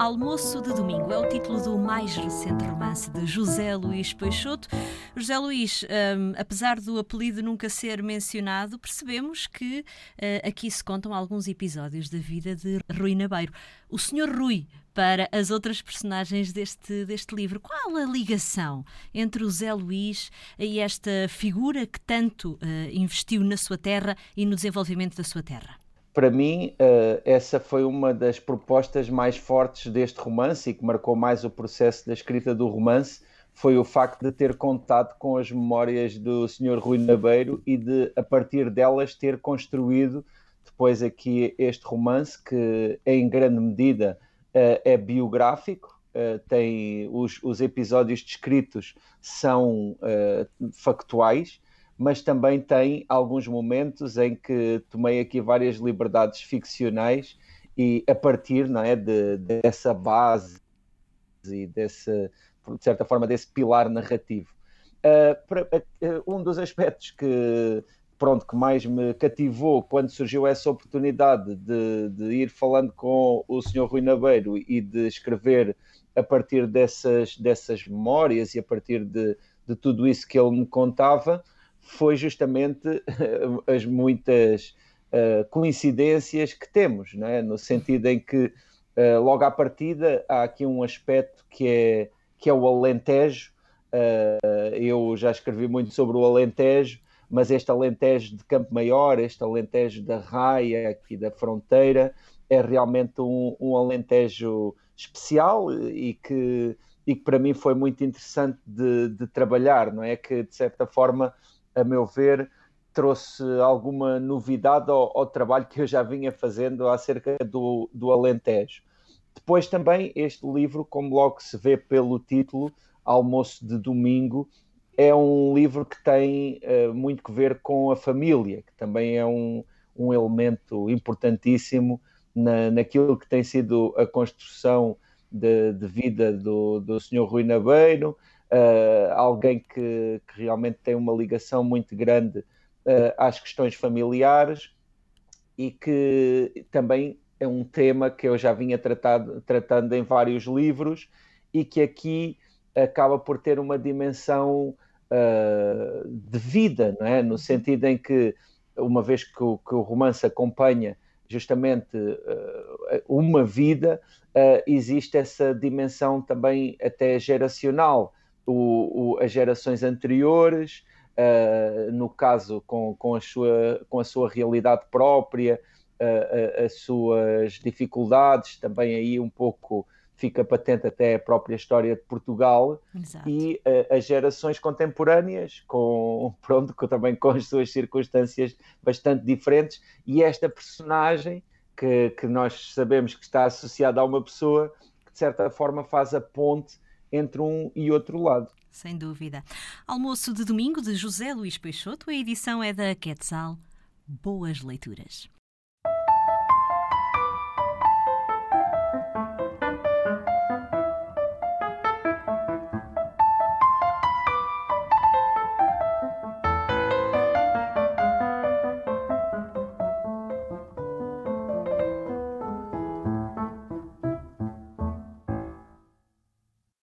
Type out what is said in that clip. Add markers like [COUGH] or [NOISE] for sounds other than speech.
Almoço de Domingo é o título do mais recente romance de José Luís Peixoto. José Luís, um, apesar do apelido nunca ser mencionado, percebemos que uh, aqui se contam alguns episódios da vida de Rui Nabeiro. O Senhor Rui, para as outras personagens deste, deste livro. Qual a ligação entre o Zé Luís e esta figura que tanto uh, investiu na sua terra e no desenvolvimento da sua terra? Para mim, uh, essa foi uma das propostas mais fortes deste romance e que marcou mais o processo da escrita do romance, foi o facto de ter contado com as memórias do Sr. Rui Nabeiro e de, a partir delas, ter construído depois aqui este romance, que em grande medida uh, é biográfico, uh, tem os, os, episódios descritos são factuais, mas também tem alguns momentos em que tomei aqui várias liberdades ficcionais e a partir não é, de, dessa base e desse, de certa forma, desse pilar narrativo. Uh, para, uh, um dos aspectos que, pronto, que mais me cativou quando surgiu essa oportunidade de, de ir falando com o Sr. Rui Nabeiro e de escrever a partir dessas, dessas memórias e a partir de, de tudo isso que ele me contava, foi justamente as muitas uh, coincidências que temos, é? no sentido em que uh, logo à partida há aqui um aspecto que é, que é o Alentejo. Uh, eu já escrevi muito sobre o Alentejo, mas este Alentejo de Campo Maior, este Alentejo da Raia, aqui da fronteira, é realmente um, um Alentejo especial e que, e que para mim foi muito interessante de, de trabalhar, não é? Que de certa forma a meu ver, trouxe alguma novidade ao, ao, trabalho que eu já vinha fazendo acerca do, do Alentejo. Depois também este livro, como logo se vê pelo título, Almoço de Domingo, é um livro que tem uh, muito que ver com a família, que também é um, um elemento importantíssimo na, naquilo que tem sido a construção de, de vida do, do Sr. Rui Nabeiro, uh, alguém que, que, realmente tem uma ligação muito grande uh, às questões familiares e que também é um tema que eu já vinha tratado, tratando em vários livros e que aqui acaba por ter uma dimensão uh, de vida, não é? no sentido em que, uma vez que o, que o romance acompanha justamente uh, uma vida, uh, existe essa dimensão também até geracional o, o, as gerações anteriores, uh, no caso com, com, a sua, com a sua realidade própria, uh, as suas dificuldades, também aí um pouco fica patente até a própria história de Portugal Exato. e uh, as gerações contemporâneas, com, [LAUGHS] pronto, com, também com as suas circunstâncias bastante diferentes, e esta personagem que, que nós sabemos que está associada a uma pessoa que de certa forma faz a ponte entre um e outro lado. Sem dúvida. Almoço de domingo de José Luís Peixoto, a edição é da Quetzal. Boas leituras.